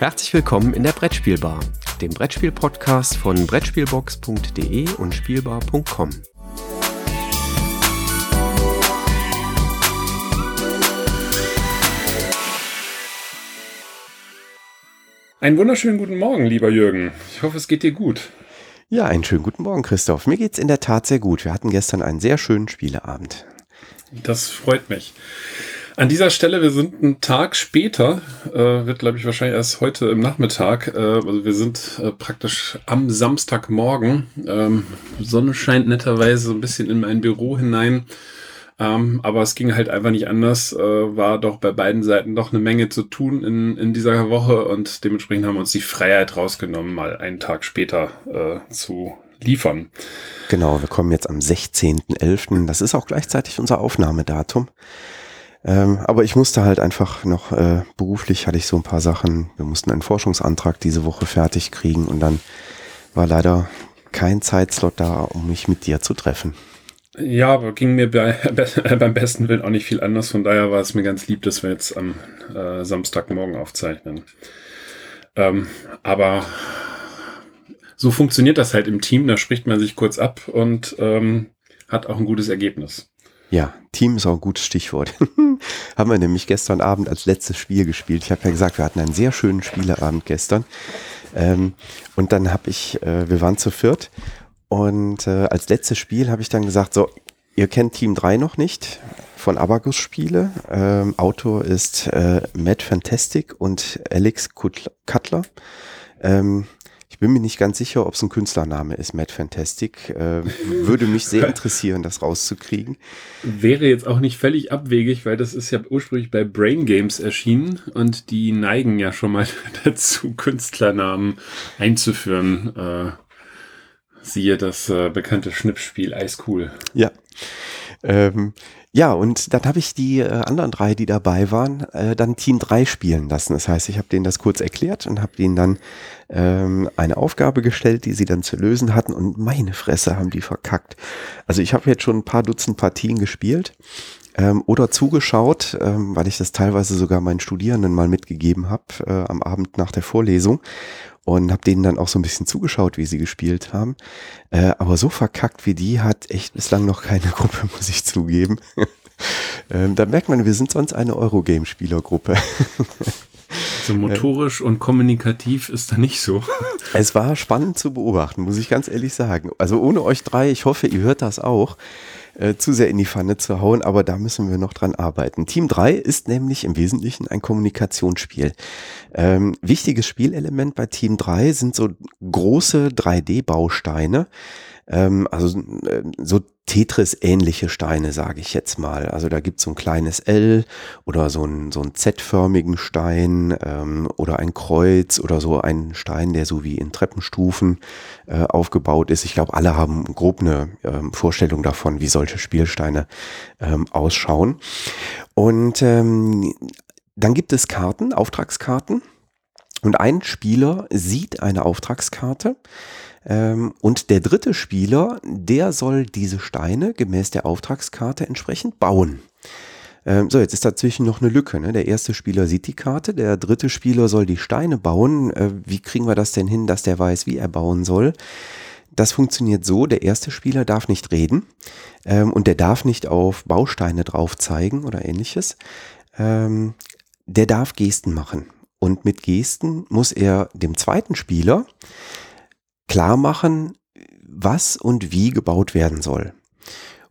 Herzlich willkommen in der Brettspielbar, dem Brettspiel-Podcast von Brettspielbox.de und Spielbar.com. Einen wunderschönen guten Morgen, lieber Jürgen. Ich hoffe, es geht dir gut. Ja, einen schönen guten Morgen, Christoph. Mir geht's in der Tat sehr gut. Wir hatten gestern einen sehr schönen Spieleabend. Das freut mich. An dieser Stelle, wir sind einen Tag später, äh, wird glaube ich wahrscheinlich erst heute im Nachmittag. Äh, also wir sind äh, praktisch am Samstagmorgen. Ähm, Sonne scheint netterweise so ein bisschen in mein Büro hinein. Ähm, aber es ging halt einfach nicht anders. Äh, war doch bei beiden Seiten doch eine Menge zu tun in, in dieser Woche und dementsprechend haben wir uns die Freiheit rausgenommen, mal einen Tag später äh, zu liefern. Genau, wir kommen jetzt am 16.11. Das ist auch gleichzeitig unser Aufnahmedatum. Ähm, aber ich musste halt einfach noch, äh, beruflich hatte ich so ein paar Sachen. Wir mussten einen Forschungsantrag diese Woche fertig kriegen und dann war leider kein Zeitslot da, um mich mit dir zu treffen. Ja, aber ging mir bei, beim besten Willen auch nicht viel anders. Von daher war es mir ganz lieb, dass wir jetzt am äh, Samstagmorgen aufzeichnen. Ähm, aber so funktioniert das halt im Team. Da spricht man sich kurz ab und ähm, hat auch ein gutes Ergebnis. Ja, Team ist auch ein gutes Stichwort. haben wir nämlich gestern Abend als letztes Spiel gespielt. Ich habe ja gesagt, wir hatten einen sehr schönen Spieleabend gestern. Ähm, und dann habe ich, äh, wir waren zu viert. Und äh, als letztes Spiel habe ich dann gesagt, so, ihr kennt Team 3 noch nicht von Abacus Spiele. Ähm, Autor ist äh, Matt Fantastic und Alex Cutler. Ähm, bin mir nicht ganz sicher, ob es ein Künstlername ist, Matt Fantastic. Äh, würde mich sehr interessieren, das rauszukriegen. Wäre jetzt auch nicht völlig abwegig, weil das ist ja ursprünglich bei Brain Games erschienen und die neigen ja schon mal dazu, Künstlernamen einzuführen. Äh, siehe das äh, bekannte Schnippspiel Ice Cool. Ja. Ähm, ja, und dann habe ich die äh, anderen drei, die dabei waren, äh, dann Team 3 spielen lassen. Das heißt, ich habe denen das kurz erklärt und habe denen dann ähm, eine Aufgabe gestellt, die sie dann zu lösen hatten. Und meine Fresse haben die verkackt. Also ich habe jetzt schon ein paar Dutzend Partien gespielt ähm, oder zugeschaut, ähm, weil ich das teilweise sogar meinen Studierenden mal mitgegeben habe äh, am Abend nach der Vorlesung und habe denen dann auch so ein bisschen zugeschaut, wie sie gespielt haben. Äh, aber so verkackt wie die hat echt bislang noch keine Gruppe, muss ich zugeben. ähm, da merkt man, wir sind sonst eine Eurogame-Spielergruppe. Also motorisch und kommunikativ ist da nicht so. Es war spannend zu beobachten, muss ich ganz ehrlich sagen. Also ohne euch drei, ich hoffe, ihr hört das auch, äh, zu sehr in die Pfanne zu hauen, aber da müssen wir noch dran arbeiten. Team 3 ist nämlich im Wesentlichen ein Kommunikationsspiel. Ähm, wichtiges Spielelement bei Team 3 sind so große 3D-Bausteine, ähm, also äh, so Tetris-ähnliche Steine, sage ich jetzt mal. Also da gibt es so ein kleines L oder so ein, so Z-förmigen Stein ähm, oder ein Kreuz oder so ein Stein, der so wie in Treppenstufen äh, aufgebaut ist. Ich glaube, alle haben grob eine ähm, Vorstellung davon, wie solche Spielsteine ähm, ausschauen. Und ähm, dann gibt es Karten, Auftragskarten. Und ein Spieler sieht eine Auftragskarte und der dritte Spieler, der soll diese Steine gemäß der Auftragskarte entsprechend bauen. Ähm, so, jetzt ist dazwischen noch eine Lücke. Ne? Der erste Spieler sieht die Karte, der dritte Spieler soll die Steine bauen. Äh, wie kriegen wir das denn hin, dass der weiß, wie er bauen soll? Das funktioniert so, der erste Spieler darf nicht reden ähm, und der darf nicht auf Bausteine drauf zeigen oder ähnliches. Ähm, der darf Gesten machen. Und mit Gesten muss er dem zweiten Spieler klar machen, was und wie gebaut werden soll.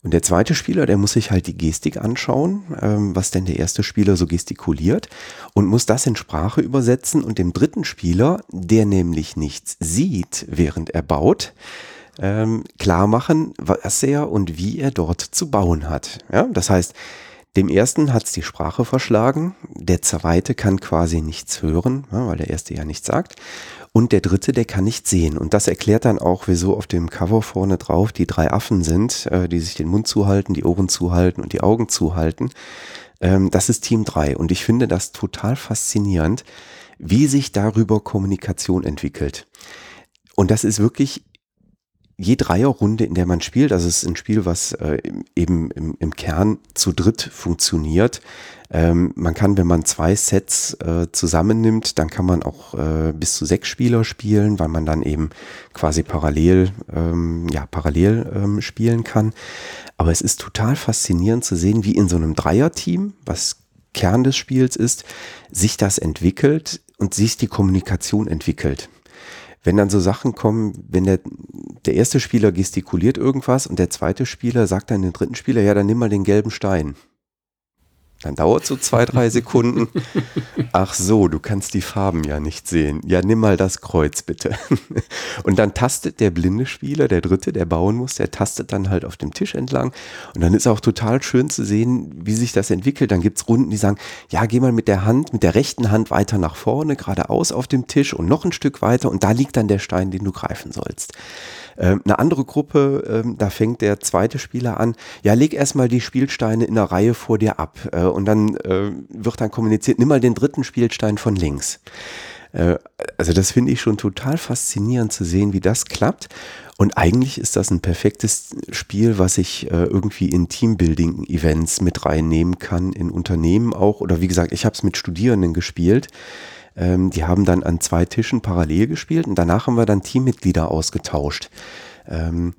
Und der zweite Spieler, der muss sich halt die Gestik anschauen, ähm, was denn der erste Spieler so gestikuliert und muss das in Sprache übersetzen und dem dritten Spieler, der nämlich nichts sieht, während er baut, ähm, klar machen, was er und wie er dort zu bauen hat. Ja, das heißt, dem ersten hat es die Sprache verschlagen, der zweite kann quasi nichts hören, weil der erste ja nichts sagt. Und der dritte, der kann nicht sehen. Und das erklärt dann auch, wieso auf dem Cover vorne drauf die drei Affen sind, äh, die sich den Mund zuhalten, die Ohren zuhalten und die Augen zuhalten. Ähm, das ist Team 3. Und ich finde das total faszinierend, wie sich darüber Kommunikation entwickelt. Und das ist wirklich je Dreierrunde, in der man spielt, also es ist ein Spiel, was äh, eben im, im Kern zu dritt funktioniert. Ähm, man kann, wenn man zwei Sets äh, zusammennimmt, dann kann man auch äh, bis zu sechs Spieler spielen, weil man dann eben quasi parallel, ähm, ja, parallel ähm, spielen kann. Aber es ist total faszinierend zu sehen, wie in so einem Dreierteam, was Kern des Spiels ist, sich das entwickelt und sich die Kommunikation entwickelt wenn dann so Sachen kommen, wenn der, der erste Spieler gestikuliert irgendwas und der zweite Spieler sagt dann den dritten Spieler, ja, dann nimm mal den gelben Stein. Dann dauert so zwei, drei Sekunden. Ach so, du kannst die Farben ja nicht sehen. Ja, nimm mal das Kreuz bitte. Und dann tastet der blinde Spieler, der dritte, der bauen muss, der tastet dann halt auf dem Tisch entlang. Und dann ist auch total schön zu sehen, wie sich das entwickelt. Dann gibt's Runden, die sagen, ja, geh mal mit der Hand, mit der rechten Hand weiter nach vorne, geradeaus auf dem Tisch und noch ein Stück weiter. Und da liegt dann der Stein, den du greifen sollst. Ähm, eine andere Gruppe, ähm, da fängt der zweite Spieler an, ja, leg erstmal die Spielsteine in der Reihe vor dir ab äh, und dann äh, wird dann kommuniziert, nimm mal den dritten Spielstein von links. Äh, also das finde ich schon total faszinierend zu sehen, wie das klappt. Und eigentlich ist das ein perfektes Spiel, was ich irgendwie in Teambuilding-Events mit reinnehmen kann, in Unternehmen auch. Oder wie gesagt, ich habe es mit Studierenden gespielt. Ähm, die haben dann an zwei Tischen parallel gespielt und danach haben wir dann Teammitglieder ausgetauscht. Ähm,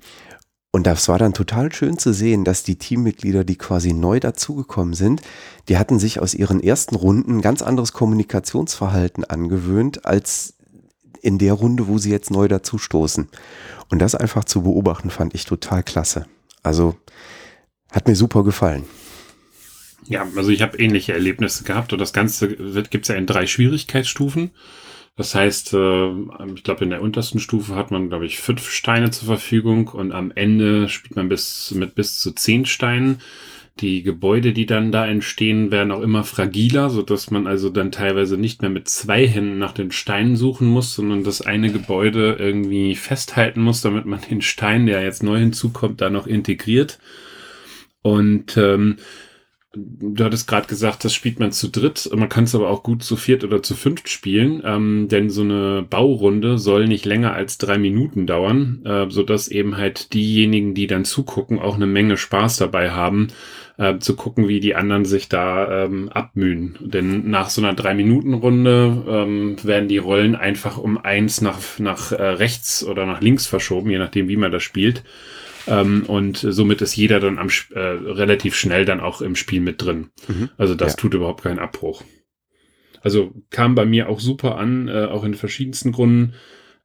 und das war dann total schön zu sehen, dass die Teammitglieder, die quasi neu dazugekommen sind, die hatten sich aus ihren ersten Runden ganz anderes Kommunikationsverhalten angewöhnt als in der Runde, wo sie jetzt neu dazustoßen. Und das einfach zu beobachten, fand ich total klasse. Also hat mir super gefallen. Ja, also ich habe ähnliche Erlebnisse gehabt und das Ganze gibt es ja in drei Schwierigkeitsstufen. Das heißt, äh, ich glaube, in der untersten Stufe hat man, glaube ich, fünf Steine zur Verfügung und am Ende spielt man bis mit bis zu zehn Steinen. Die Gebäude, die dann da entstehen, werden auch immer fragiler, so dass man also dann teilweise nicht mehr mit zwei Händen nach den Steinen suchen muss, sondern das eine Gebäude irgendwie festhalten muss, damit man den Stein, der jetzt neu hinzukommt, da noch integriert. Und ähm, Du hattest gerade gesagt, das spielt man zu dritt. Man kann es aber auch gut zu viert oder zu fünft spielen, ähm, denn so eine Baurunde soll nicht länger als drei Minuten dauern, äh, so dass eben halt diejenigen, die dann zugucken, auch eine Menge Spaß dabei haben, äh, zu gucken, wie die anderen sich da ähm, abmühen. Denn nach so einer drei Minuten Runde ähm, werden die Rollen einfach um eins nach nach äh, rechts oder nach links verschoben, je nachdem, wie man das spielt. Ähm, und somit ist jeder dann am, äh, relativ schnell dann auch im Spiel mit drin. Mhm. Also das ja. tut überhaupt keinen Abbruch. Also kam bei mir auch super an, äh, auch in verschiedensten Gründen.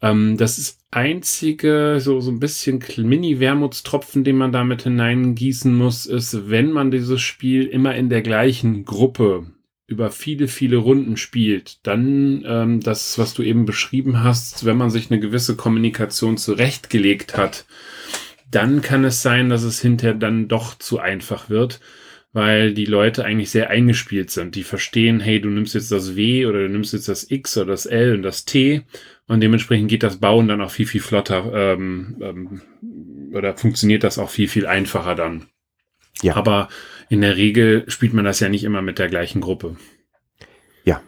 Ähm, das ist einzige, so, so ein bisschen Mini-Wermutstropfen, den man damit hineingießen muss, ist, wenn man dieses Spiel immer in der gleichen Gruppe über viele, viele Runden spielt, dann ähm, das, was du eben beschrieben hast, wenn man sich eine gewisse Kommunikation zurechtgelegt hat, dann kann es sein, dass es hinterher dann doch zu einfach wird, weil die Leute eigentlich sehr eingespielt sind. Die verstehen, hey, du nimmst jetzt das W oder du nimmst jetzt das X oder das L und das T und dementsprechend geht das Bauen dann auch viel, viel flotter ähm, ähm, oder funktioniert das auch viel, viel einfacher dann. Ja. Aber in der Regel spielt man das ja nicht immer mit der gleichen Gruppe. Ja,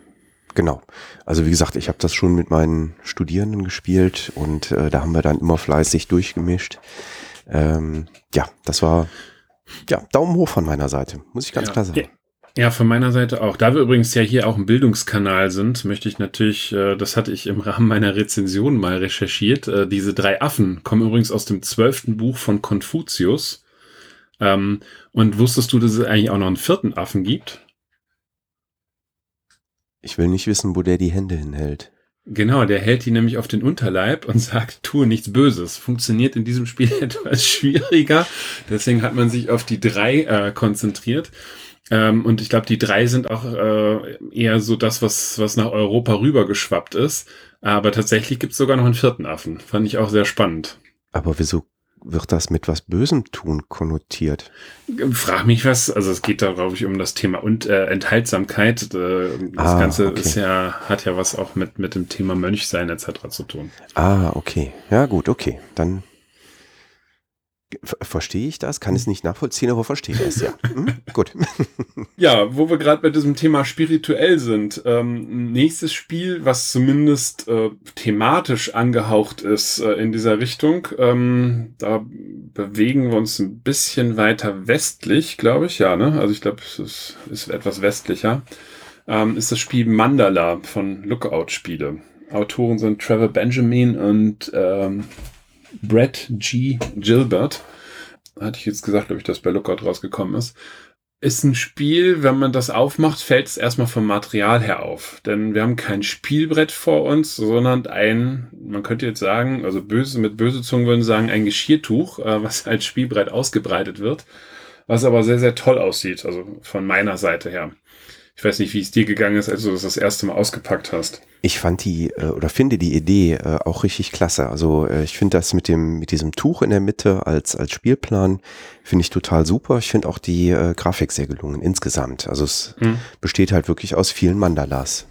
genau. Also wie gesagt, ich habe das schon mit meinen Studierenden gespielt und äh, da haben wir dann immer fleißig durchgemischt. Ähm, ja, das war ja Daumen hoch von meiner Seite, muss ich ganz ja, klar sagen. Ja. von meiner Seite auch. Da wir übrigens ja hier auch ein Bildungskanal sind, möchte ich natürlich, äh, das hatte ich im Rahmen meiner Rezension mal recherchiert, äh, diese drei Affen kommen übrigens aus dem zwölften Buch von Konfuzius. Ähm, und wusstest du, dass es eigentlich auch noch einen vierten Affen gibt? Ich will nicht wissen, wo der die Hände hinhält. Genau, der hält die nämlich auf den Unterleib und sagt, tue nichts Böses. Funktioniert in diesem Spiel etwas schwieriger. Deswegen hat man sich auf die drei äh, konzentriert. Ähm, und ich glaube, die drei sind auch äh, eher so das, was, was nach Europa rübergeschwappt ist. Aber tatsächlich gibt es sogar noch einen vierten Affen. Fand ich auch sehr spannend. Aber wieso wird das mit was Bösem tun konnotiert? Frag mich was, also es geht da, glaube ich, um das Thema und äh, Enthaltsamkeit. Äh, das ah, Ganze okay. ist ja, hat ja was auch mit, mit dem Thema Mönchsein etc. zu tun. Ah, okay. Ja, gut, okay. Dann Verstehe ich das? Kann es nicht nachvollziehen, aber verstehe das, ja. Hm? Gut. Ja, wo wir gerade bei diesem Thema spirituell sind. Ähm, nächstes Spiel, was zumindest äh, thematisch angehaucht ist äh, in dieser Richtung, ähm, da bewegen wir uns ein bisschen weiter westlich, glaube ich, ja, ne? Also ich glaube, es ist, ist, etwas westlicher. Ähm, ist das Spiel Mandala von Lookout Spiele. Autoren sind Trevor Benjamin und ähm, Brett G. Gilbert, hatte ich jetzt gesagt, glaube ich, dass bei Lookout rausgekommen ist, ist ein Spiel, wenn man das aufmacht, fällt es erstmal vom Material her auf. Denn wir haben kein Spielbrett vor uns, sondern ein, man könnte jetzt sagen, also böse, mit böse Zungen würden sagen, ein Geschirrtuch, äh, was als Spielbrett ausgebreitet wird, was aber sehr, sehr toll aussieht, also von meiner Seite her. Ich weiß nicht, wie es dir gegangen ist, als du das das erste Mal ausgepackt hast. Ich fand die äh, oder finde die Idee äh, auch richtig klasse. Also äh, ich finde das mit dem mit diesem Tuch in der Mitte als als Spielplan finde ich total super. Ich finde auch die Grafik sehr gelungen insgesamt. Also es hm. besteht halt wirklich aus vielen Mandalas.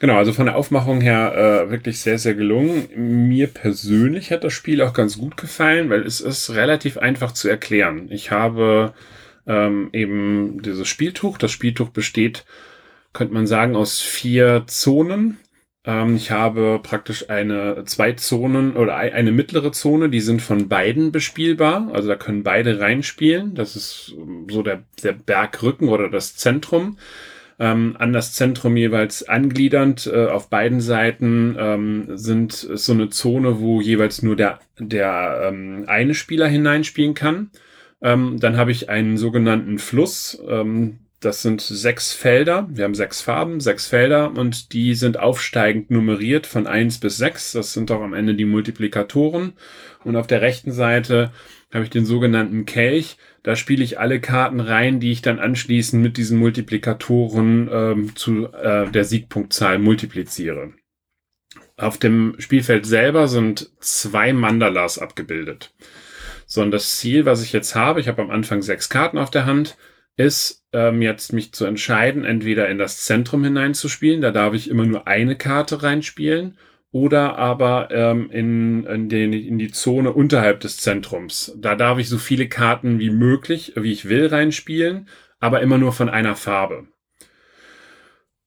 Genau, also von der Aufmachung her äh, wirklich sehr, sehr gelungen. Mir persönlich hat das Spiel auch ganz gut gefallen, weil es ist relativ einfach zu erklären. Ich habe ähm, eben dieses Spieltuch. Das Spieltuch besteht, könnte man sagen, aus vier Zonen. Ähm, ich habe praktisch eine zwei Zonen oder eine mittlere Zone, die sind von beiden bespielbar. Also da können beide reinspielen. Das ist so der, der Bergrücken oder das Zentrum. Ähm, an das Zentrum jeweils angliedernd äh, auf beiden Seiten ähm, sind so eine Zone, wo jeweils nur der, der ähm, eine Spieler hineinspielen kann. Ähm, dann habe ich einen sogenannten Fluss. Ähm, das sind sechs Felder. Wir haben sechs Farben, sechs Felder und die sind aufsteigend nummeriert von eins bis sechs. Das sind auch am Ende die Multiplikatoren. Und auf der rechten Seite habe ich den sogenannten Kelch. Da spiele ich alle Karten rein, die ich dann anschließend mit diesen Multiplikatoren ähm, zu äh, der Siegpunktzahl multipliziere. Auf dem Spielfeld selber sind zwei Mandalas abgebildet sondern das Ziel, was ich jetzt habe, ich habe am Anfang sechs Karten auf der Hand, ist ähm, jetzt mich zu entscheiden, entweder in das Zentrum hineinzuspielen, da darf ich immer nur eine Karte reinspielen, oder aber ähm, in, in, den, in die Zone unterhalb des Zentrums. Da darf ich so viele Karten wie möglich, wie ich will, reinspielen, aber immer nur von einer Farbe.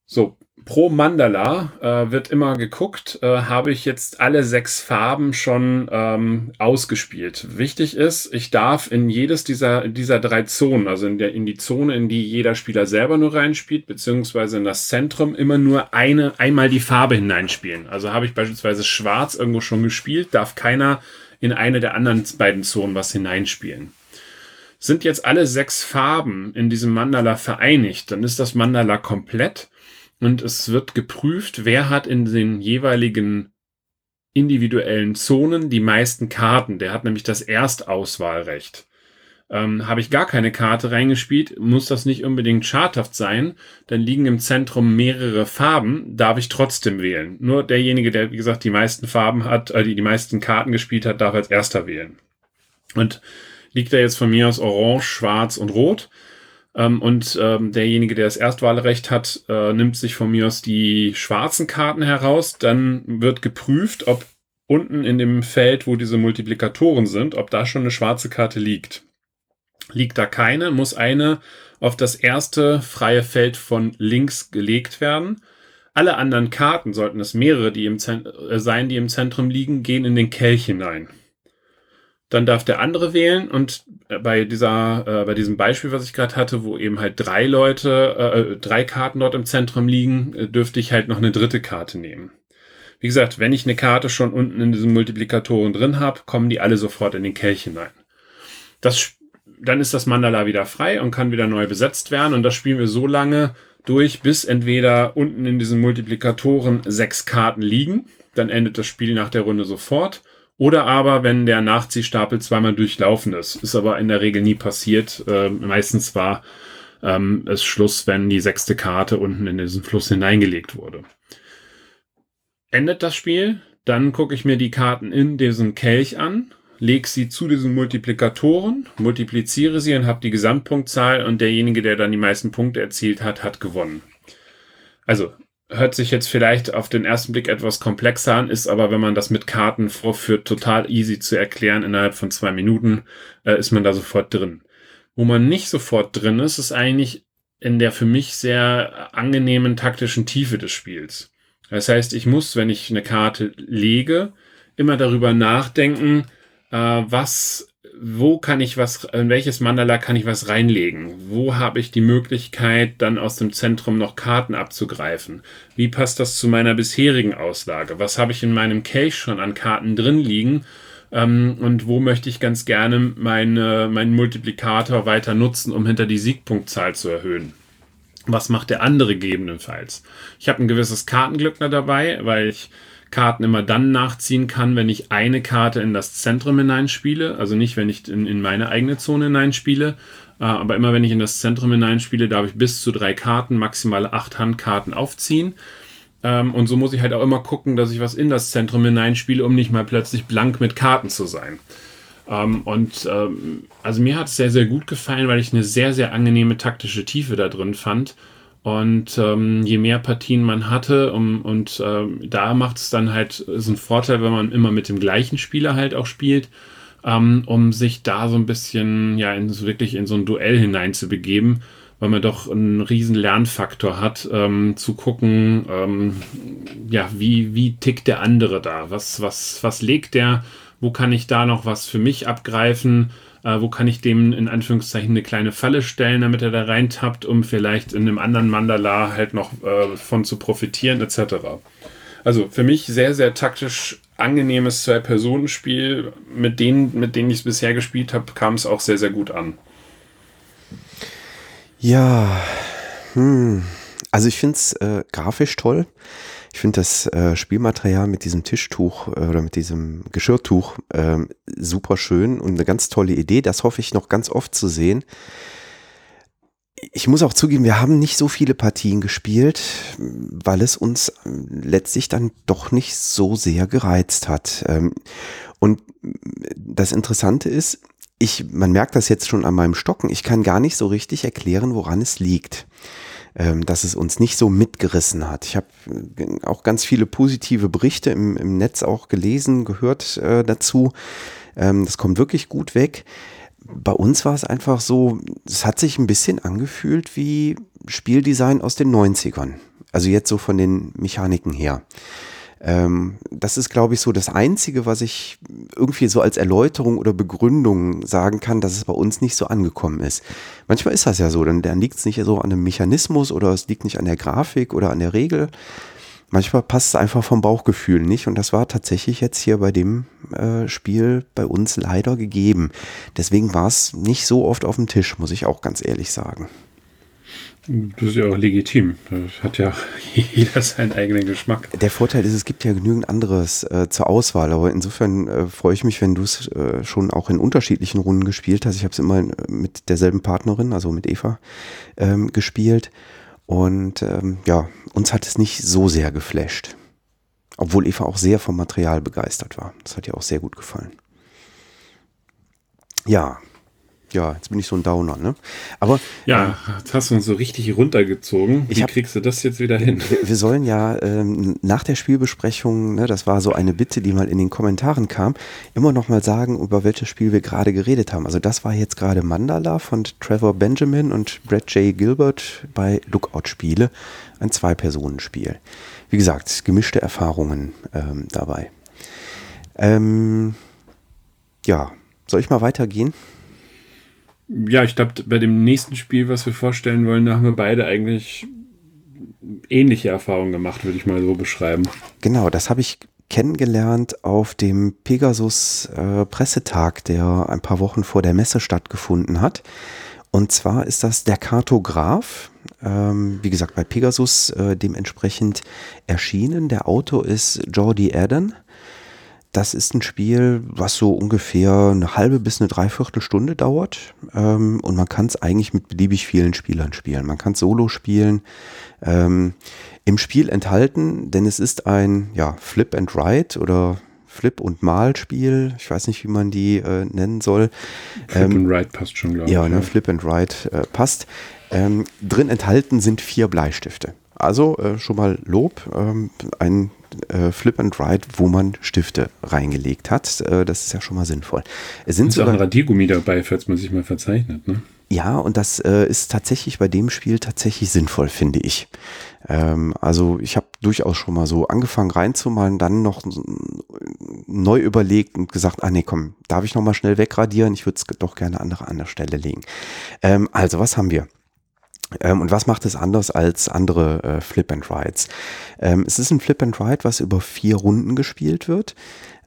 So, pro Mandala äh, wird immer geguckt, äh, habe ich jetzt alle sechs Farben schon ähm, ausgespielt. Wichtig ist, ich darf in jedes dieser, dieser drei Zonen, also in, der, in die Zone, in die jeder Spieler selber nur reinspielt, beziehungsweise in das Zentrum, immer nur eine, einmal die Farbe hineinspielen. Also habe ich beispielsweise Schwarz irgendwo schon gespielt, darf keiner in eine der anderen beiden Zonen was hineinspielen. Sind jetzt alle sechs Farben in diesem Mandala vereinigt, dann ist das Mandala komplett und es wird geprüft, wer hat in den jeweiligen individuellen Zonen die meisten Karten. Der hat nämlich das Erstauswahlrecht. Ähm, Habe ich gar keine Karte reingespielt, muss das nicht unbedingt schadhaft sein. Dann liegen im Zentrum mehrere Farben, darf ich trotzdem wählen. Nur derjenige, der, wie gesagt, die meisten Farben hat, äh, die, die meisten Karten gespielt hat, darf als erster wählen. Und liegt da jetzt von mir aus Orange, Schwarz und Rot, ähm, und ähm, derjenige, der das Erstwahlrecht hat, äh, nimmt sich von mir aus die schwarzen Karten heraus. Dann wird geprüft, ob unten in dem Feld, wo diese Multiplikatoren sind, ob da schon eine schwarze Karte liegt. Liegt da keine, muss eine auf das erste freie Feld von links gelegt werden. Alle anderen Karten, sollten es mehrere die im äh, sein, die im Zentrum liegen, gehen in den Kelch hinein. Dann darf der andere wählen und äh, bei dieser, äh, bei diesem Beispiel, was ich gerade hatte, wo eben halt drei Leute, äh, äh, drei Karten dort im Zentrum liegen, äh, dürfte ich halt noch eine dritte Karte nehmen. Wie gesagt, wenn ich eine Karte schon unten in diesen Multiplikatoren drin habe, kommen die alle sofort in den Kelch hinein. Das, dann ist das Mandala wieder frei und kann wieder neu besetzt werden und das spielen wir so lange durch, bis entweder unten in diesen Multiplikatoren sechs Karten liegen, dann endet das Spiel nach der Runde sofort oder aber, wenn der Nachziehstapel zweimal durchlaufen ist. Ist aber in der Regel nie passiert. Äh, meistens war ähm, es Schluss, wenn die sechste Karte unten in diesen Fluss hineingelegt wurde. Endet das Spiel, dann gucke ich mir die Karten in diesem Kelch an, lege sie zu diesen Multiplikatoren, multipliziere sie und habe die Gesamtpunktzahl und derjenige, der dann die meisten Punkte erzielt hat, hat gewonnen. Also hört sich jetzt vielleicht auf den ersten Blick etwas komplexer an, ist aber, wenn man das mit Karten vorführt, total easy zu erklären. Innerhalb von zwei Minuten äh, ist man da sofort drin. Wo man nicht sofort drin ist, ist eigentlich in der für mich sehr angenehmen taktischen Tiefe des Spiels. Das heißt, ich muss, wenn ich eine Karte lege, immer darüber nachdenken, äh, was wo kann ich was, in welches Mandala kann ich was reinlegen? Wo habe ich die Möglichkeit, dann aus dem Zentrum noch Karten abzugreifen? Wie passt das zu meiner bisherigen Auslage? Was habe ich in meinem Cache schon an Karten drin liegen? Ähm, und wo möchte ich ganz gerne meine, meinen Multiplikator weiter nutzen, um hinter die Siegpunktzahl zu erhöhen? Was macht der andere gegebenenfalls? Ich habe ein gewisses Kartenglück dabei, weil ich Karten immer dann nachziehen kann, wenn ich eine Karte in das Zentrum hineinspiele. Also nicht, wenn ich in, in meine eigene Zone hineinspiele, äh, aber immer wenn ich in das Zentrum hineinspiele, darf ich bis zu drei Karten, maximal acht Handkarten aufziehen. Ähm, und so muss ich halt auch immer gucken, dass ich was in das Zentrum hineinspiele, um nicht mal plötzlich blank mit Karten zu sein. Ähm, und ähm, also mir hat es sehr, sehr gut gefallen, weil ich eine sehr, sehr angenehme taktische Tiefe da drin fand und ähm, je mehr Partien man hatte, um, und ähm, da macht es dann halt, ist ein Vorteil, wenn man immer mit dem gleichen Spieler halt auch spielt, ähm, um sich da so ein bisschen, ja, in, so wirklich in so ein Duell hineinzubegeben, weil man doch einen riesen Lernfaktor hat, ähm, zu gucken, ähm, ja, wie, wie tickt der andere da? Was, was, was legt der? Wo kann ich da noch was für mich abgreifen? Äh, wo kann ich dem in Anführungszeichen eine kleine Falle stellen, damit er da reintappt, um vielleicht in einem anderen Mandala halt noch äh, von zu profitieren, etc. Also für mich sehr, sehr taktisch angenehmes Zwei-Personen-Spiel. Mit denen, mit denen ich es bisher gespielt habe, kam es auch sehr, sehr gut an. Ja, hm. also ich finde es äh, grafisch toll. Ich finde das äh, Spielmaterial mit diesem Tischtuch äh, oder mit diesem Geschirrtuch äh, super schön und eine ganz tolle Idee. Das hoffe ich noch ganz oft zu sehen. Ich muss auch zugeben, wir haben nicht so viele Partien gespielt, weil es uns letztlich dann doch nicht so sehr gereizt hat. Ähm, und das Interessante ist, ich, man merkt das jetzt schon an meinem Stocken, ich kann gar nicht so richtig erklären, woran es liegt ähm, dass es uns nicht so mitgerissen hat. Ich habe äh, auch ganz viele positive Berichte im, im Netz auch gelesen, gehört äh, dazu. Ähm, das kommt wirklich gut weg. Bei uns war es einfach so, es hat sich ein bisschen angefühlt wie Spieldesign aus den 90ern. Also jetzt so von den Mechaniken her. Ähm, das ist, glaube ich, so das Einzige, was ich irgendwie so als Erläuterung oder Begründung sagen kann, dass es bei uns nicht so angekommen ist. Manchmal ist das ja so, dann, dann liegt es nicht so an einem Mechanismus oder es liegt nicht an der Grafik oder an der Regel. Manchmal passt es einfach vom Bauchgefühl nicht und das war tatsächlich jetzt hier bei dem äh, Spiel bei uns leider gegeben. Deswegen war es nicht so oft auf dem Tisch, muss ich auch ganz ehrlich sagen. Das ist ja auch legitim. Das hat ja jeder seinen eigenen Geschmack. Der Vorteil ist, es gibt ja genügend anderes äh, zur Auswahl. Aber insofern äh, freue ich mich, wenn du es äh, schon auch in unterschiedlichen Runden gespielt hast. Ich habe es immer mit derselben Partnerin, also mit Eva, ähm, gespielt. Und ähm, ja, uns hat es nicht so sehr geflasht. Obwohl Eva auch sehr vom Material begeistert war. Das hat ihr auch sehr gut gefallen. Ja, ja, jetzt bin ich so ein Downer, ne? Aber. Ja, äh, jetzt hast du uns so richtig runtergezogen. Wie hab, kriegst du das jetzt wieder hin? Wir, wir sollen ja ähm, nach der Spielbesprechung, ne, das war so eine Bitte, die mal in den Kommentaren kam, immer noch mal sagen, über welches Spiel wir gerade geredet haben. Also das war jetzt gerade Mandala von Trevor Benjamin und Brad J. Gilbert bei Lookout Spiele, ein Zwei-Personen-Spiel. Wie gesagt, gemischte Erfahrungen ähm, dabei. Ähm, ja, soll ich mal weitergehen? Ja, ich glaube, bei dem nächsten Spiel, was wir vorstellen wollen, da haben wir beide eigentlich ähnliche Erfahrungen gemacht, würde ich mal so beschreiben. Genau, das habe ich kennengelernt auf dem Pegasus äh, Pressetag, der ein paar Wochen vor der Messe stattgefunden hat. Und zwar ist das der Kartograf, ähm, wie gesagt, bei Pegasus äh, dementsprechend erschienen. Der Autor ist Jordi Adden das ist ein Spiel, was so ungefähr eine halbe bis eine Dreiviertelstunde dauert. Ähm, und man kann es eigentlich mit beliebig vielen Spielern spielen. Man kann es solo spielen. Ähm, Im Spiel enthalten, denn es ist ein ja, Flip and Write oder Flip- und Malspiel. Ich weiß nicht, wie man die äh, nennen soll. Flip ähm, and Write passt schon, glaube ja, ich. Ne, ja, Flip and Write äh, passt. Ähm, drin enthalten sind vier Bleistifte. Also äh, schon mal Lob, ähm, ein äh, Flip and Ride, wo man Stifte reingelegt hat. Äh, das ist ja schon mal sinnvoll. Es sind ist auch ein Radiergummi dabei, falls man sich mal verzeichnet. Ne? Ja, und das äh, ist tatsächlich bei dem Spiel tatsächlich sinnvoll, finde ich. Ähm, also ich habe durchaus schon mal so angefangen reinzumalen, dann noch neu überlegt und gesagt, ah nee, komm, darf ich noch mal schnell wegradieren? Ich würde es doch gerne an eine andere Stelle legen. Ähm, also was haben wir? Ähm, und was macht es anders als andere äh, Flip and Rides? Ähm, es ist ein Flip and Ride, was über vier Runden gespielt wird.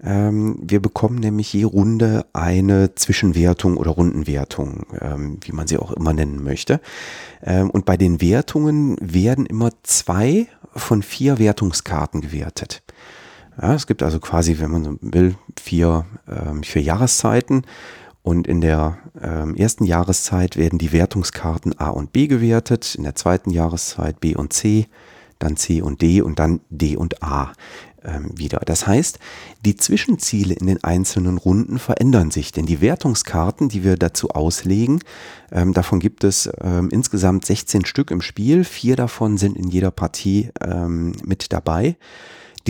Ähm, wir bekommen nämlich je Runde eine Zwischenwertung oder Rundenwertung, ähm, wie man sie auch immer nennen möchte. Ähm, und bei den Wertungen werden immer zwei von vier Wertungskarten gewertet. Ja, es gibt also quasi, wenn man so will, vier, ähm, vier Jahreszeiten und in der ähm, ersten Jahreszeit werden die Wertungskarten A und B gewertet, in der zweiten Jahreszeit B und C, dann C und D und dann D und A ähm, wieder. Das heißt, die Zwischenziele in den einzelnen Runden verändern sich, denn die Wertungskarten, die wir dazu auslegen, ähm, davon gibt es ähm, insgesamt 16 Stück im Spiel, vier davon sind in jeder Partie ähm, mit dabei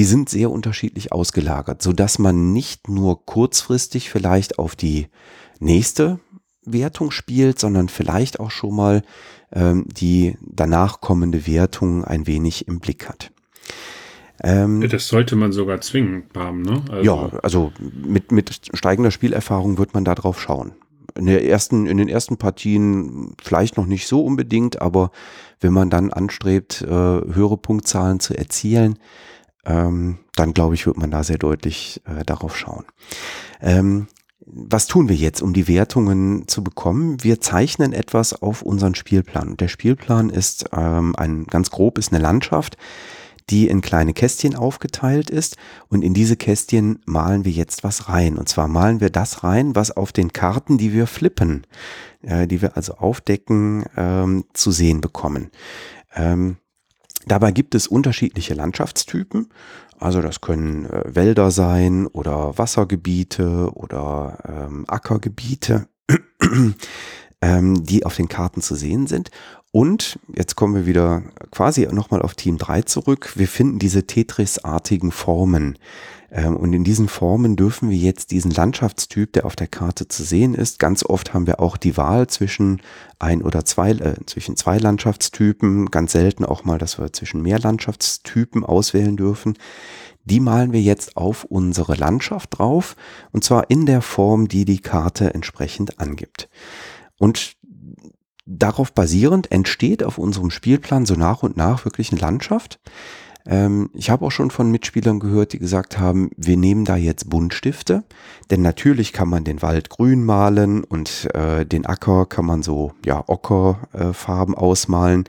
die sind sehr unterschiedlich ausgelagert, so dass man nicht nur kurzfristig vielleicht auf die nächste Wertung spielt, sondern vielleicht auch schon mal ähm, die danach kommende Wertung ein wenig im Blick hat. Ähm, das sollte man sogar zwingend haben, ne? Also ja, also mit, mit steigender Spielerfahrung wird man da drauf schauen. In, der ersten, in den ersten Partien vielleicht noch nicht so unbedingt, aber wenn man dann anstrebt, äh, höhere Punktzahlen zu erzielen, ähm, dann glaube ich, wird man da sehr deutlich äh, darauf schauen. Ähm, was tun wir jetzt, um die Wertungen zu bekommen? Wir zeichnen etwas auf unseren Spielplan. Der Spielplan ist ähm, ein ganz grob ist eine Landschaft, die in kleine Kästchen aufgeteilt ist und in diese Kästchen malen wir jetzt was rein. Und zwar malen wir das rein, was auf den Karten, die wir flippen, äh, die wir also aufdecken, ähm, zu sehen bekommen. Ähm, Dabei gibt es unterschiedliche Landschaftstypen. Also das können äh, Wälder sein oder Wassergebiete oder ähm, Ackergebiete, ähm, die auf den Karten zu sehen sind. Und jetzt kommen wir wieder quasi nochmal auf Team 3 zurück. Wir finden diese Tetris-artigen Formen. Ähm, und in diesen Formen dürfen wir jetzt diesen Landschaftstyp, der auf der Karte zu sehen ist, ganz oft haben wir auch die Wahl zwischen ein oder zwei, äh, zwischen zwei Landschaftstypen, ganz selten auch mal, dass wir zwischen mehr Landschaftstypen auswählen dürfen. Die malen wir jetzt auf unsere Landschaft drauf und zwar in der Form, die die Karte entsprechend angibt. Und darauf basierend entsteht auf unserem Spielplan so nach und nach wirklich eine Landschaft. Ähm, ich habe auch schon von Mitspielern gehört, die gesagt haben, wir nehmen da jetzt Buntstifte, denn natürlich kann man den Wald grün malen und äh, den Acker kann man so ja Ockerfarben äh, ausmalen.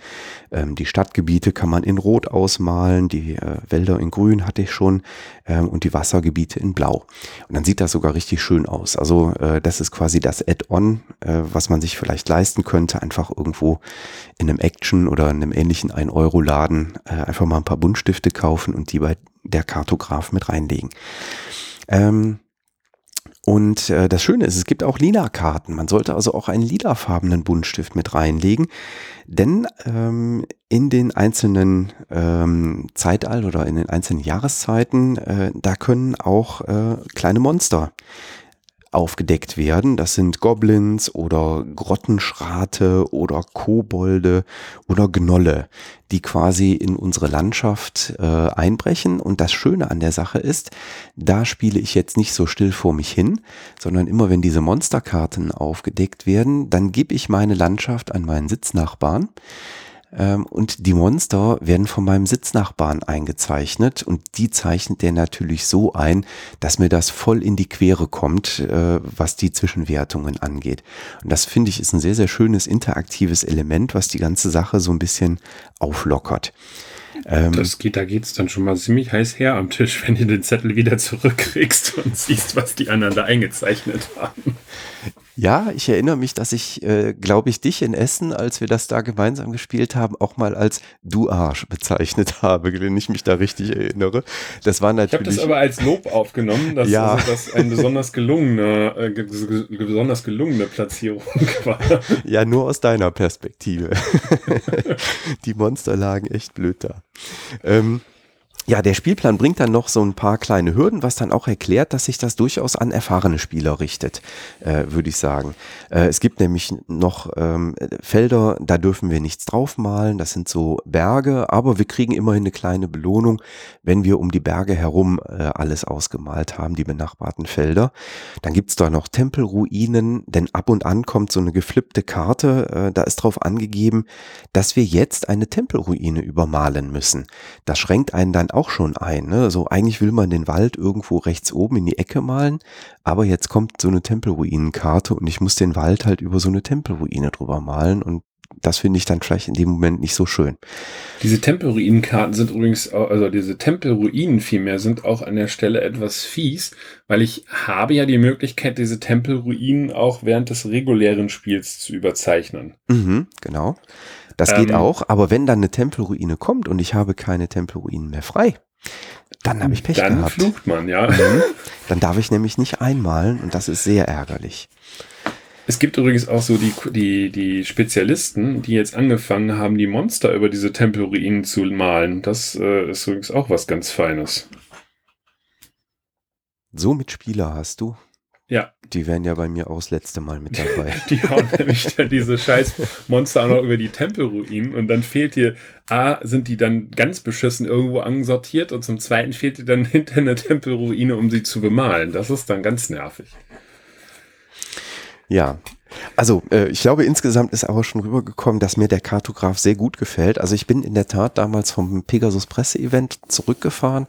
Ähm, die Stadtgebiete kann man in Rot ausmalen, die äh, Wälder in Grün hatte ich schon ähm, und die Wassergebiete in Blau. Und dann sieht das sogar richtig schön aus. Also äh, das ist quasi das Add-on, äh, was man sich vielleicht leisten könnte, einfach irgendwo in einem Action oder in einem ähnlichen 1-Euro-Laden äh, einfach mal ein paar Buntstifte kaufen und die bei der Kartograf mit reinlegen. Ähm, und äh, das Schöne ist, es gibt auch Lila-Karten. Man sollte also auch einen lilafarbenen Buntstift mit reinlegen, denn ähm, in den einzelnen ähm, Zeitalter oder in den einzelnen Jahreszeiten, äh, da können auch äh, kleine Monster aufgedeckt werden. Das sind Goblins oder Grottenschrate oder Kobolde oder Gnolle, die quasi in unsere Landschaft äh, einbrechen. Und das Schöne an der Sache ist, da spiele ich jetzt nicht so still vor mich hin, sondern immer wenn diese Monsterkarten aufgedeckt werden, dann gebe ich meine Landschaft an meinen Sitznachbarn. Ähm, und die Monster werden von meinem Sitznachbarn eingezeichnet und die zeichnet der natürlich so ein, dass mir das voll in die Quere kommt, äh, was die Zwischenwertungen angeht. Und das finde ich ist ein sehr, sehr schönes interaktives Element, was die ganze Sache so ein bisschen auflockert. Ähm, das geht, da geht es dann schon mal ziemlich heiß her am Tisch, wenn du den Zettel wieder zurückkriegst und siehst, was die anderen da eingezeichnet haben. Ja, ich erinnere mich, dass ich, äh, glaube ich, dich in Essen, als wir das da gemeinsam gespielt haben, auch mal als Du Arsch bezeichnet habe, wenn ich mich da richtig erinnere. Das war natürlich. Ich habe das aber als Lob aufgenommen, dass Ja. also das ein besonders gelungener, äh, besonders gelungene Platzierung war. Ja, nur aus deiner Perspektive. Die Monster lagen echt blöd da. Ähm, ja, der Spielplan bringt dann noch so ein paar kleine Hürden, was dann auch erklärt, dass sich das durchaus an erfahrene Spieler richtet, äh, würde ich sagen. Äh, es gibt nämlich noch ähm, Felder, da dürfen wir nichts draufmalen, das sind so Berge, aber wir kriegen immerhin eine kleine Belohnung, wenn wir um die Berge herum äh, alles ausgemalt haben, die benachbarten Felder. Dann gibt's da noch Tempelruinen, denn ab und an kommt so eine geflippte Karte, äh, da ist drauf angegeben, dass wir jetzt eine Tempelruine übermalen müssen. Das schränkt einen dann auch schon ein. Ne? So eigentlich will man den Wald irgendwo rechts oben in die Ecke malen, aber jetzt kommt so eine Tempelruinenkarte und ich muss den Wald halt über so eine Tempelruine drüber malen und das finde ich dann vielleicht in dem Moment nicht so schön. Diese Tempelruinenkarten sind übrigens, auch, also diese Tempelruinen vielmehr, sind auch an der Stelle etwas fies, weil ich habe ja die Möglichkeit, diese Tempelruinen auch während des regulären Spiels zu überzeichnen. Mhm, genau. Das geht Ähm, auch, aber wenn dann eine Tempelruine kommt und ich habe keine Tempelruinen mehr frei, dann habe ich Pech Dann gehabt. flucht man, ja. Mhm. Dann darf ich nämlich nicht einmalen und das ist sehr ärgerlich. Es gibt übrigens auch so die, die, die Spezialisten, die jetzt angefangen haben, die Monster über diese Tempelruinen zu malen. Das äh, ist übrigens auch was ganz Feines. So mit Spieler hast du. Ja, Die wären ja bei mir auch das letzte Mal mit dabei. die hauen nämlich dann diese scheiß Monster auch noch über die Tempelruinen und dann fehlt dir, A, sind die dann ganz beschissen irgendwo ansortiert und zum zweiten fehlt dir dann hinter eine Tempelruine, um sie zu bemalen. Das ist dann ganz nervig. Ja, also äh, ich glaube insgesamt ist aber schon rübergekommen, dass mir der Kartograf sehr gut gefällt. Also ich bin in der Tat damals vom Pegasus Presse-Event zurückgefahren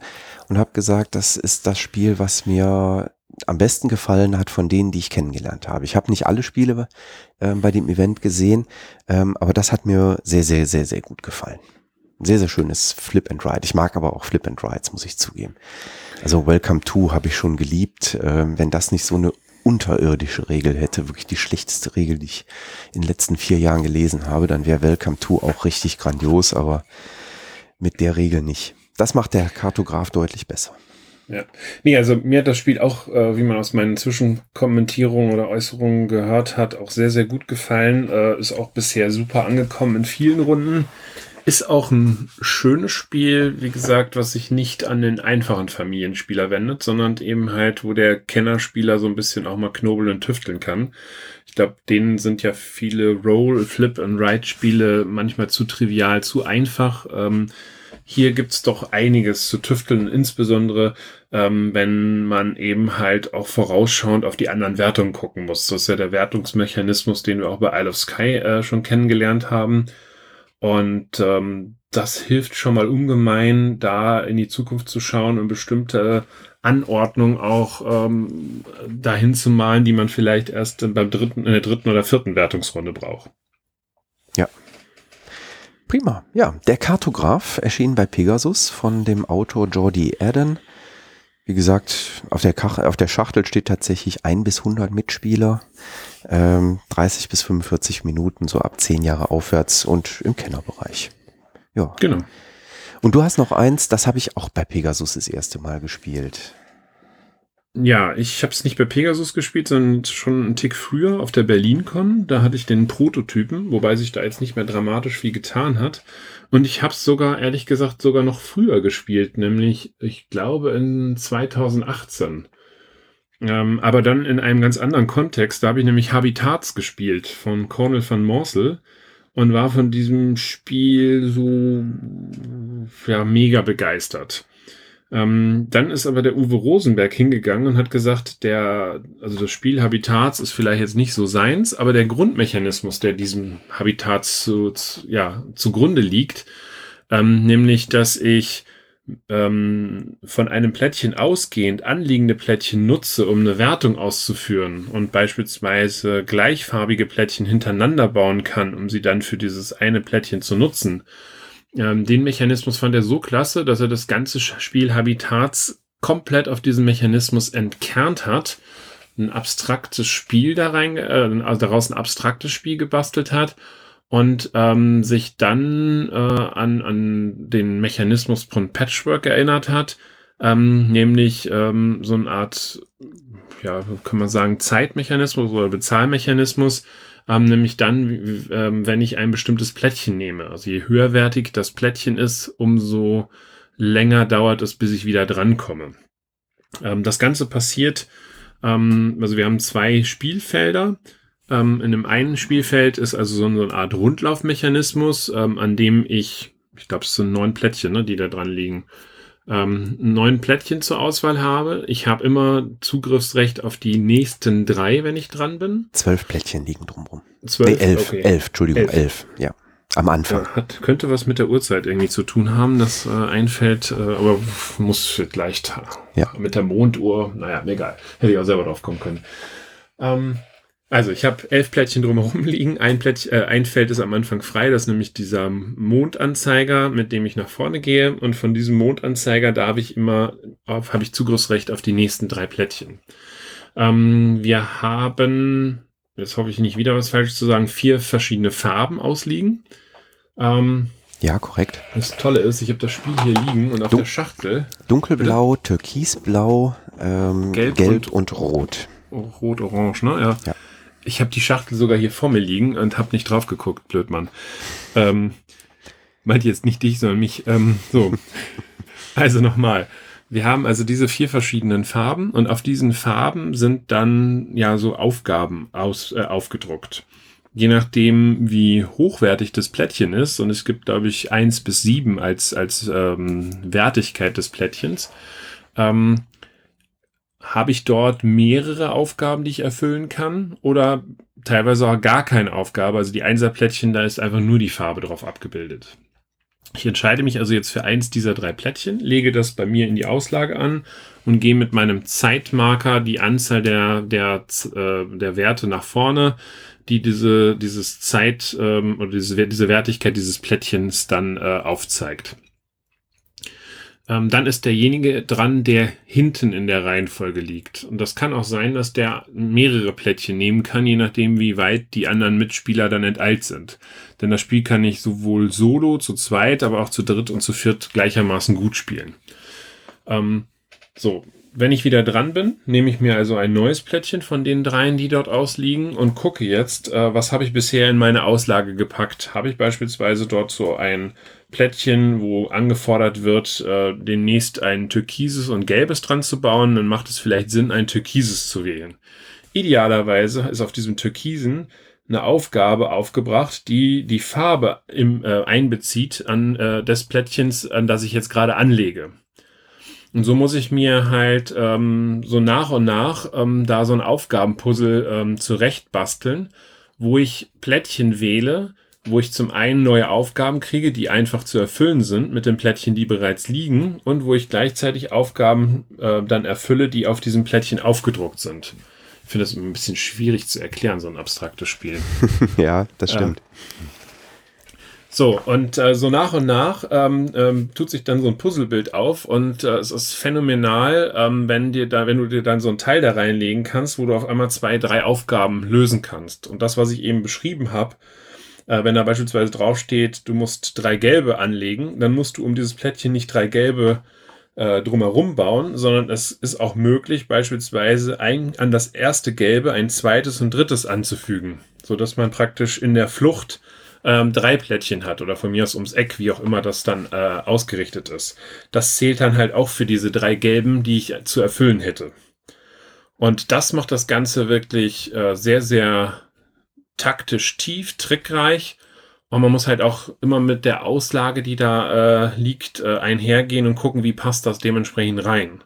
und habe gesagt, das ist das Spiel, was mir am besten gefallen hat von denen, die ich kennengelernt habe. Ich habe nicht alle Spiele ähm, bei dem Event gesehen, ähm, aber das hat mir sehr, sehr, sehr, sehr gut gefallen. Sehr, sehr schönes Flip and Ride. Ich mag aber auch Flip and Rides, muss ich zugeben. Also Welcome to habe ich schon geliebt. Ähm, wenn das nicht so eine unterirdische Regel hätte, wirklich die schlechteste Regel, die ich in den letzten vier Jahren gelesen habe, dann wäre Welcome to auch richtig grandios, aber mit der Regel nicht. Das macht der Kartograf deutlich besser. Ja. Nee, also mir hat das Spiel auch, äh, wie man aus meinen Zwischenkommentierungen oder Äußerungen gehört hat, auch sehr, sehr gut gefallen. Äh, ist auch bisher super angekommen in vielen Runden. Ist auch ein schönes Spiel, wie gesagt, was sich nicht an den einfachen Familienspieler wendet, sondern eben halt, wo der Kennerspieler so ein bisschen auch mal knobeln und tüfteln kann. Ich glaube, denen sind ja viele Roll, Flip and Ride Spiele manchmal zu trivial, zu einfach. Ähm, hier gibt's doch einiges zu tüfteln, insbesondere ähm, wenn man eben halt auch vorausschauend auf die anderen Wertungen gucken muss. Das ist ja der Wertungsmechanismus, den wir auch bei Isle of Sky äh, schon kennengelernt haben. Und ähm, das hilft schon mal ungemein, da in die Zukunft zu schauen und bestimmte Anordnung auch ähm, dahin zu malen, die man vielleicht erst beim dritten, in der dritten oder vierten Wertungsrunde braucht. Prima. Ja, der Kartograf erschien bei Pegasus von dem Autor Jordi Adden. Wie gesagt, auf der, Kach auf der Schachtel steht tatsächlich ein bis 100 Mitspieler, ähm, 30 bis 45 Minuten, so ab 10 Jahre aufwärts und im Kennerbereich. Ja. Genau. Und du hast noch eins, das habe ich auch bei Pegasus das erste Mal gespielt. Ja, ich habe es nicht bei Pegasus gespielt, sondern schon einen Tick früher auf der BerlinCon. Da hatte ich den Prototypen, wobei sich da jetzt nicht mehr dramatisch viel getan hat. Und ich habe es sogar, ehrlich gesagt, sogar noch früher gespielt, nämlich, ich glaube, in 2018. Ähm, aber dann in einem ganz anderen Kontext. Da habe ich nämlich Habitats gespielt von Cornel van Morsel und war von diesem Spiel so ja, mega begeistert. Ähm, dann ist aber der Uwe Rosenberg hingegangen und hat gesagt, der, also das Spiel Habitats ist vielleicht jetzt nicht so seins, aber der Grundmechanismus, der diesem Habitat zu, zu, ja, zugrunde liegt, ähm, nämlich, dass ich ähm, von einem Plättchen ausgehend anliegende Plättchen nutze, um eine Wertung auszuführen und beispielsweise gleichfarbige Plättchen hintereinander bauen kann, um sie dann für dieses eine Plättchen zu nutzen. Ähm, den Mechanismus fand er so klasse, dass er das ganze Spiel Habitats komplett auf diesen Mechanismus entkernt hat ein abstraktes Spiel da rein, äh, also daraus ein abstraktes Spiel gebastelt hat und ähm, sich dann äh, an, an den Mechanismus von Patchwork erinnert hat, ähm, nämlich ähm, so eine Art, ja, kann man sagen, Zeitmechanismus oder Bezahlmechanismus, ähm, nämlich dann, ähm, wenn ich ein bestimmtes Plättchen nehme. Also je höherwertig das Plättchen ist, umso länger dauert es, bis ich wieder drankomme. Ähm, das Ganze passiert, ähm, also wir haben zwei Spielfelder. Ähm, in dem einen Spielfeld ist also so eine Art Rundlaufmechanismus, ähm, an dem ich, ich glaube, es sind neun Plättchen, ne, die da dran liegen, ähm, neun Plättchen zur Auswahl habe. Ich habe immer Zugriffsrecht auf die nächsten drei, wenn ich dran bin. Zwölf Plättchen liegen drumrum. Zwölf, nee, elf, okay. elf, Entschuldigung, Elf. elf, ja. Am Anfang. Ja, hat, könnte was mit der Uhrzeit irgendwie zu tun haben, das äh, einfällt, äh, aber muss vielleicht Ja. mit der Monduhr, naja, egal. Hätte ich auch selber drauf kommen können. Ähm, also ich habe elf Plättchen drumherum liegen. Ein, Plättchen, äh, ein Feld ist am Anfang frei, das ist nämlich dieser Mondanzeiger, mit dem ich nach vorne gehe. Und von diesem Mondanzeiger darf ich immer, habe ich Zugriffsrecht auf die nächsten drei Plättchen. Ähm, wir haben, jetzt hoffe ich nicht wieder was falsch zu sagen, vier verschiedene Farben ausliegen. Ähm, Ja, korrekt. das Tolle ist, ich habe das Spiel hier liegen und auf Du- der Schachtel Dunkelblau, Türkisblau, ähm, Gelb Gelb, und- und, Rot. oh, rot-orange, ne? Ja. Ja. Ich habe die Schachtel sogar hier vor mir liegen und habe nicht drauf geguckt, Blödmann. Ähm, meint jetzt nicht dich, sondern mich. Ähm, so. also nochmal. Wir haben also diese vier verschiedenen Farben und auf diesen Farben sind dann ja so Aufgaben aus, äh, aufgedruckt. Je nachdem, wie hochwertig das Plättchen ist, und es gibt, glaube ich, eins bis sieben als, als ähm, Wertigkeit des Plättchens, ähm, habe ich dort mehrere Aufgaben, die ich erfüllen kann oder teilweise auch gar keine Aufgabe. Also die Einserplättchen, da ist einfach nur die Farbe drauf abgebildet. Ich entscheide mich also jetzt für eins dieser drei Plättchen, lege das bei mir in die Auslage an und gehe mit meinem Zeitmarker die Anzahl der, der, äh, der Werte nach vorne, die diese, dieses Zeit ähm, oder diese, diese Wertigkeit dieses Plättchens dann äh, aufzeigt. Ähm, dann ist derjenige dran, der hinten in der Reihenfolge liegt. Und das kann auch sein, dass der mehrere Plättchen nehmen kann, je nachdem, wie weit die anderen Mitspieler dann enteilt sind. Denn das Spiel kann ich sowohl solo, zu zweit, aber auch zu dritt und zu viert gleichermaßen gut spielen. Ähm, so, wenn ich wieder dran bin, nehme ich mir also ein neues Plättchen von den dreien, die dort ausliegen und gucke jetzt, äh, was habe ich bisher in meine Auslage gepackt. Habe ich beispielsweise dort so ein Plättchen, wo angefordert wird, äh, demnächst ein türkises und gelbes dran zu bauen, dann macht es vielleicht Sinn, ein türkises zu wählen. Idealerweise ist auf diesem türkisen eine Aufgabe aufgebracht, die die Farbe im, äh, einbezieht an äh, des Plättchens, an das ich jetzt gerade anlege. Und so muss ich mir halt ähm, so nach und nach ähm, da so ein Aufgabenpuzzle ähm, zurechtbasteln, wo ich Plättchen wähle, wo ich zum einen neue Aufgaben kriege, die einfach zu erfüllen sind mit den Plättchen, die bereits liegen, und wo ich gleichzeitig Aufgaben äh, dann erfülle, die auf diesem Plättchen aufgedruckt sind. Ich finde das ein bisschen schwierig zu erklären, so ein abstraktes Spiel. ja, das stimmt. So, und äh, so nach und nach ähm, ähm, tut sich dann so ein Puzzlebild auf und äh, es ist phänomenal, ähm, wenn dir da, wenn du dir dann so ein Teil da reinlegen kannst, wo du auf einmal zwei, drei Aufgaben lösen kannst. Und das, was ich eben beschrieben habe, äh, wenn da beispielsweise draufsteht, du musst drei gelbe anlegen, dann musst du um dieses Plättchen nicht drei gelbe äh, drumherum bauen, sondern es ist auch möglich, beispielsweise ein, an das erste gelbe ein zweites und drittes anzufügen, so dass man praktisch in der Flucht ähm, drei Plättchen hat oder von mir aus ums Eck, wie auch immer das dann äh, ausgerichtet ist. Das zählt dann halt auch für diese drei gelben, die ich zu erfüllen hätte. Und das macht das Ganze wirklich äh, sehr, sehr taktisch tief, trickreich. Und man muss halt auch immer mit der Auslage, die da äh, liegt, äh, einhergehen und gucken, wie passt das dementsprechend rein.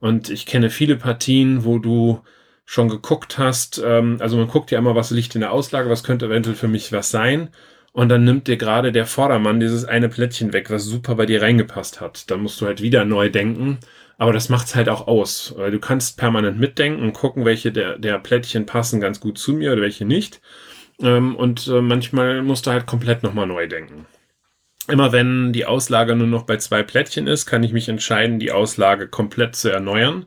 Und ich kenne viele Partien, wo du schon geguckt hast, ähm, also man guckt ja immer, was liegt in der Auslage, was könnte eventuell für mich was sein. Und dann nimmt dir gerade der Vordermann dieses eine Plättchen weg, was super bei dir reingepasst hat. Dann musst du halt wieder neu denken. Aber das macht's halt auch aus. Du kannst permanent mitdenken und gucken, welche der, der Plättchen passen ganz gut zu mir oder welche nicht. Ähm, und äh, manchmal musst du halt komplett nochmal neu denken. Immer wenn die Auslage nur noch bei zwei Plättchen ist, kann ich mich entscheiden, die Auslage komplett zu erneuern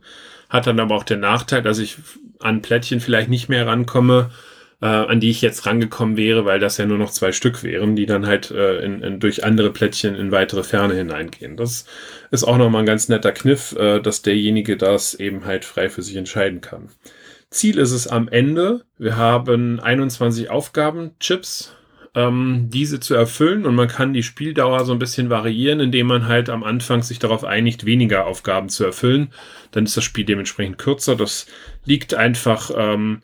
hat dann aber auch den Nachteil, dass ich an Plättchen vielleicht nicht mehr rankomme, äh, an die ich jetzt rangekommen wäre, weil das ja nur noch zwei Stück wären, die dann halt äh, in, in, durch andere Plättchen in weitere Ferne hineingehen. Das ist auch nochmal ein ganz netter Kniff, äh, dass derjenige das eben halt frei für sich entscheiden kann. Ziel ist es am Ende, wir haben 21 Aufgabenchips, ähm, diese zu erfüllen und man kann die Spieldauer so ein bisschen variieren, indem man halt am Anfang sich darauf einigt, weniger Aufgaben zu erfüllen. Dann ist das Spiel dementsprechend kürzer. Das liegt einfach ähm,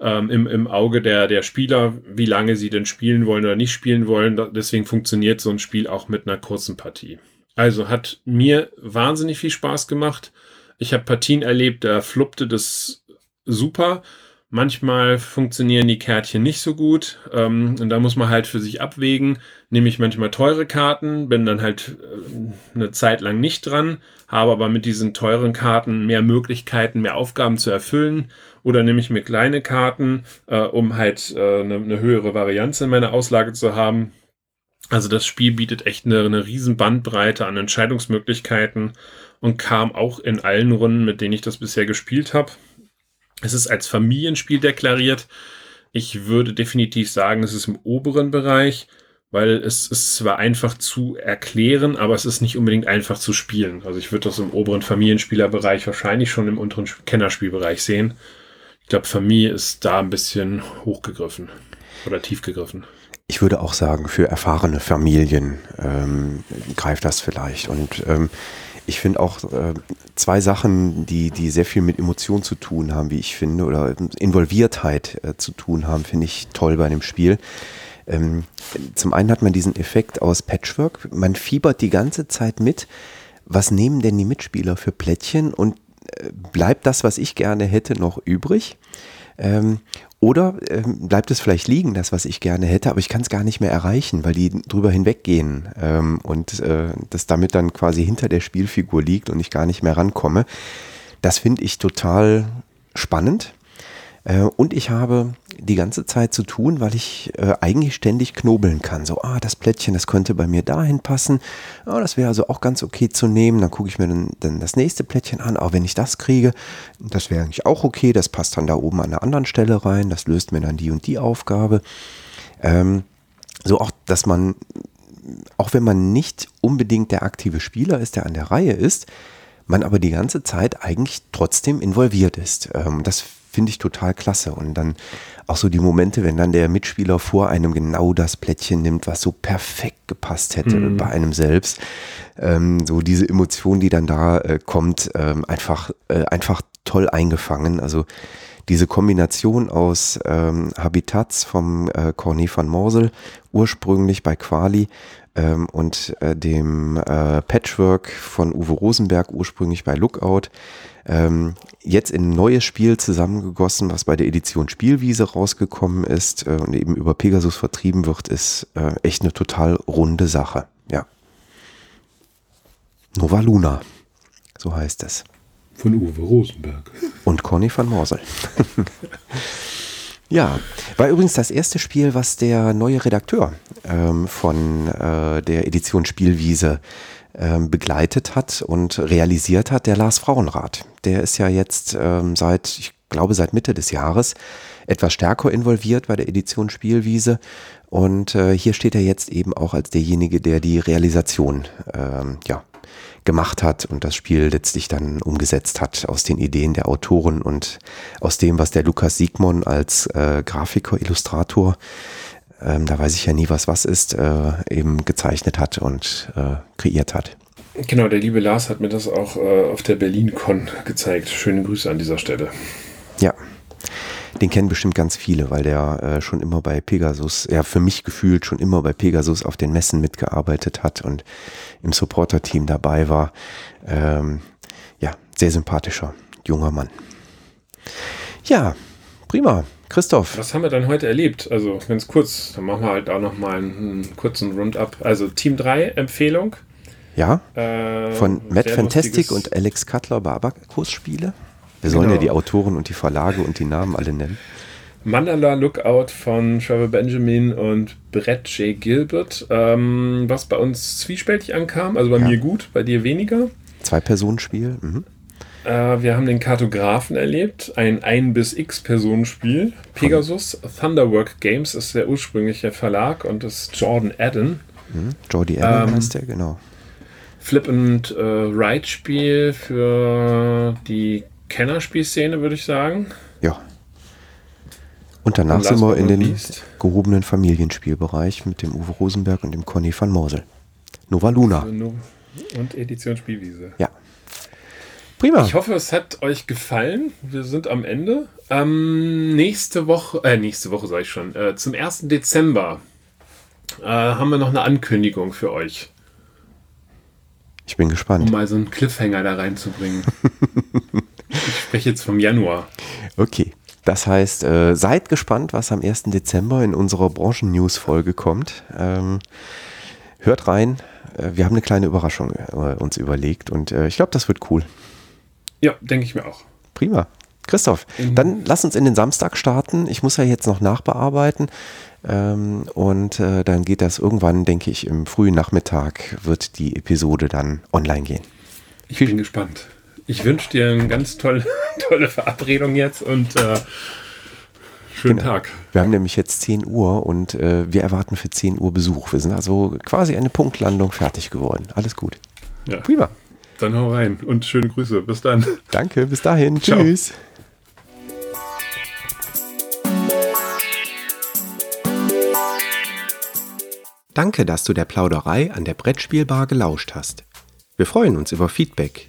ähm, im, im Auge der, der Spieler, wie lange sie denn spielen wollen oder nicht spielen wollen. Deswegen funktioniert so ein Spiel auch mit einer kurzen Partie. Also hat mir wahnsinnig viel Spaß gemacht. Ich habe Partien erlebt, da fluppte das super. Manchmal funktionieren die Kärtchen nicht so gut ähm, und da muss man halt für sich abwägen. Nehme ich manchmal teure Karten, bin dann halt äh, eine Zeit lang nicht dran, habe aber mit diesen teuren Karten mehr Möglichkeiten, mehr Aufgaben zu erfüllen. Oder nehme ich mir kleine Karten, äh, um halt äh, eine, höhere Varianz in meiner Auslage zu haben. Also das Spiel bietet echt eine, eine riesen Bandbreite an Entscheidungsmöglichkeiten und kam auch in allen Runden, mit denen ich das bisher gespielt habe. Es ist als Familienspiel deklariert. Ich würde definitiv sagen, es ist im oberen Bereich, weil es ist zwar einfach zu erklären, aber es ist nicht unbedingt einfach zu spielen. Also ich würde das im oberen Familienspielerbereich wahrscheinlich schon im unteren Kennerspielbereich sehen. Ich glaube, Familie ist da ein bisschen hochgegriffen oder tief gegriffen. Ich würde auch sagen, für erfahrene Familien ähm, greift das vielleicht. Und ähm, ich finde auch äh, zwei Sachen, die, die sehr viel mit Emotion zu tun haben, wie ich finde, oder Involviertheit äh, zu tun haben, finde ich toll bei dem Spiel. Ähm, zum einen hat man diesen Effekt aus Patchwork. Man fiebert die ganze Zeit mit. Was nehmen denn die Mitspieler für Plättchen und äh, bleibt das, was ich gerne hätte, noch übrig? Ähm, oder ähm, bleibt es vielleicht liegen, das, was ich gerne hätte, aber ich kann es gar nicht mehr erreichen, weil die drüber hinweggehen ähm, und äh, das damit dann quasi hinter der Spielfigur liegt und ich gar nicht mehr rankomme. Das finde ich total spannend. Äh, und ich habe die ganze Zeit zu tun, weil ich äh, eigentlich ständig knobeln kann. So, ah, das Plättchen, das könnte bei mir dahin passen. Ah, das wäre also auch ganz okay zu nehmen. Dann gucke ich mir dann, dann das nächste Plättchen an. Auch wenn ich das kriege, das wäre eigentlich auch okay. Das passt dann da oben an einer anderen Stelle rein. Das löst mir dann die und die Aufgabe. Ähm, so auch, dass man, auch wenn man nicht unbedingt der aktive Spieler ist, der an der Reihe ist, man aber die ganze Zeit eigentlich trotzdem involviert ist. Ähm, das finde ich total klasse. Und dann auch so die Momente, wenn dann der Mitspieler vor einem genau das Plättchen nimmt, was so perfekt gepasst hätte mhm. bei einem selbst. Ähm, so diese Emotion, die dann da äh, kommt, ähm, einfach, äh, einfach toll eingefangen. Also diese Kombination aus ähm, Habitats vom äh, Cornet van Morsel, ursprünglich bei Quali, ähm, und äh, dem äh, Patchwork von Uwe Rosenberg, ursprünglich bei Lookout, ähm, jetzt in ein neues Spiel zusammengegossen, was bei der Edition Spielwiese rausgekommen ist äh, und eben über Pegasus vertrieben wird, ist äh, echt eine total runde Sache. Ja. Nova Luna, so heißt es. Von Uwe Rosenberg. Und Conny van Morsel. ja, war übrigens das erste Spiel, was der neue Redakteur ähm, von äh, der Edition Spielwiese ähm, begleitet hat und realisiert hat, der Lars Frauenrath. Der ist ja jetzt ähm, seit, ich glaube, seit Mitte des Jahres etwas stärker involviert bei der Edition Spielwiese. Und äh, hier steht er jetzt eben auch als derjenige, der die Realisation ähm, ja, gemacht hat und das Spiel letztlich dann umgesetzt hat aus den Ideen der Autoren und aus dem, was der Lukas Siegmund als äh, Grafiker, Illustrator ähm, da weiß ich ja nie, was was ist, äh, eben gezeichnet hat und äh, kreiert hat. Genau, der liebe Lars hat mir das auch äh, auf der BerlinCon gezeigt. Schöne Grüße an dieser Stelle. Ja, den kennen bestimmt ganz viele, weil der äh, schon immer bei Pegasus, ja für mich gefühlt schon immer bei Pegasus auf den Messen mitgearbeitet hat und im Supporter-Team dabei war. Ähm, ja, sehr sympathischer junger Mann. Ja, prima. Christoph. Was haben wir dann heute erlebt? Also ganz kurz, dann machen wir halt auch noch mal einen, einen kurzen Rund-up. Also Team 3 Empfehlung. Ja, äh, von Matt Fantastic und Alex Cutler Barbakus Spiele. Wir sollen genau. ja die Autoren und die Verlage und die Namen alle nennen. Mandala Lookout von Trevor Benjamin und Brett J. Gilbert, ähm, was bei uns zwiespältig ankam, also bei ja. mir gut, bei dir weniger. Zwei-Personen-Spiel. Mhm. Äh, wir haben den Kartografen erlebt, ein 1 bis X Personenspiel. Pegasus, Thunderwork Games ist der ursprüngliche Verlag und ist Jordan Adden. Hm? Jordi Allen Ähm, heißt der, genau. Flip and äh, Ride Spiel für die Kennerspielszene, würde ich sagen. Ja. Und danach Und sind wir in den least. gehobenen Familienspielbereich mit dem Uwe Rosenberg und dem Conny van Morsel. Nova Luna. Und Edition Spielwiese. Ja. Prima. Ich hoffe, es hat euch gefallen. Wir sind am Ende. Ähm, nächste Woche, äh, nächste Woche sage ich schon, äh, zum 1. Dezember äh, haben wir noch eine Ankündigung für euch, Ich bin um gespannt. mal so einen Cliffhanger da reinzubringen. ich spreche jetzt vom Januar. Okay. Das heißt, äh, seid gespannt, was am 1. Dezember in unserer Branchen-News-Folge kommt. Ähm, hört rein. Äh, wir haben eine kleine Überraschung äh, uns überlegt und äh, ich glaube, das wird cool. Ja, denke ich mir auch. Prima. Christoph, dann lass uns in den Samstag starten. Ich muss ja jetzt noch nachbearbeiten. Ähm, und äh, dann geht das irgendwann, denke ich, im frühen Nachmittag wird die Episode dann online gehen. Ich bin gespannt. Ich wünsche dir eine ganz tolle, tolle Verabredung jetzt und äh, schönen Genau. Tag. Wir haben nämlich jetzt 10 Uhr und äh, wir erwarten für 10 Uhr Besuch. Wir sind also quasi eine Punktlandung fertig geworden. Alles gut. Ja, Prima. dann hau rein und schöne Grüße. Bis dann. Danke, bis dahin. Ciao. Tschüss. Danke, dass du der Plauderei an der Brettspielbar gelauscht hast. Wir freuen uns über Feedback,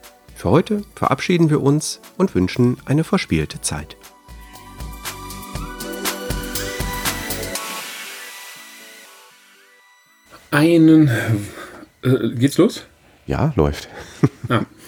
Für heute verabschieden wir uns und wünschen eine verspielte Zeit. Einen. Äh, geht's los? Ja, läuft. Ja.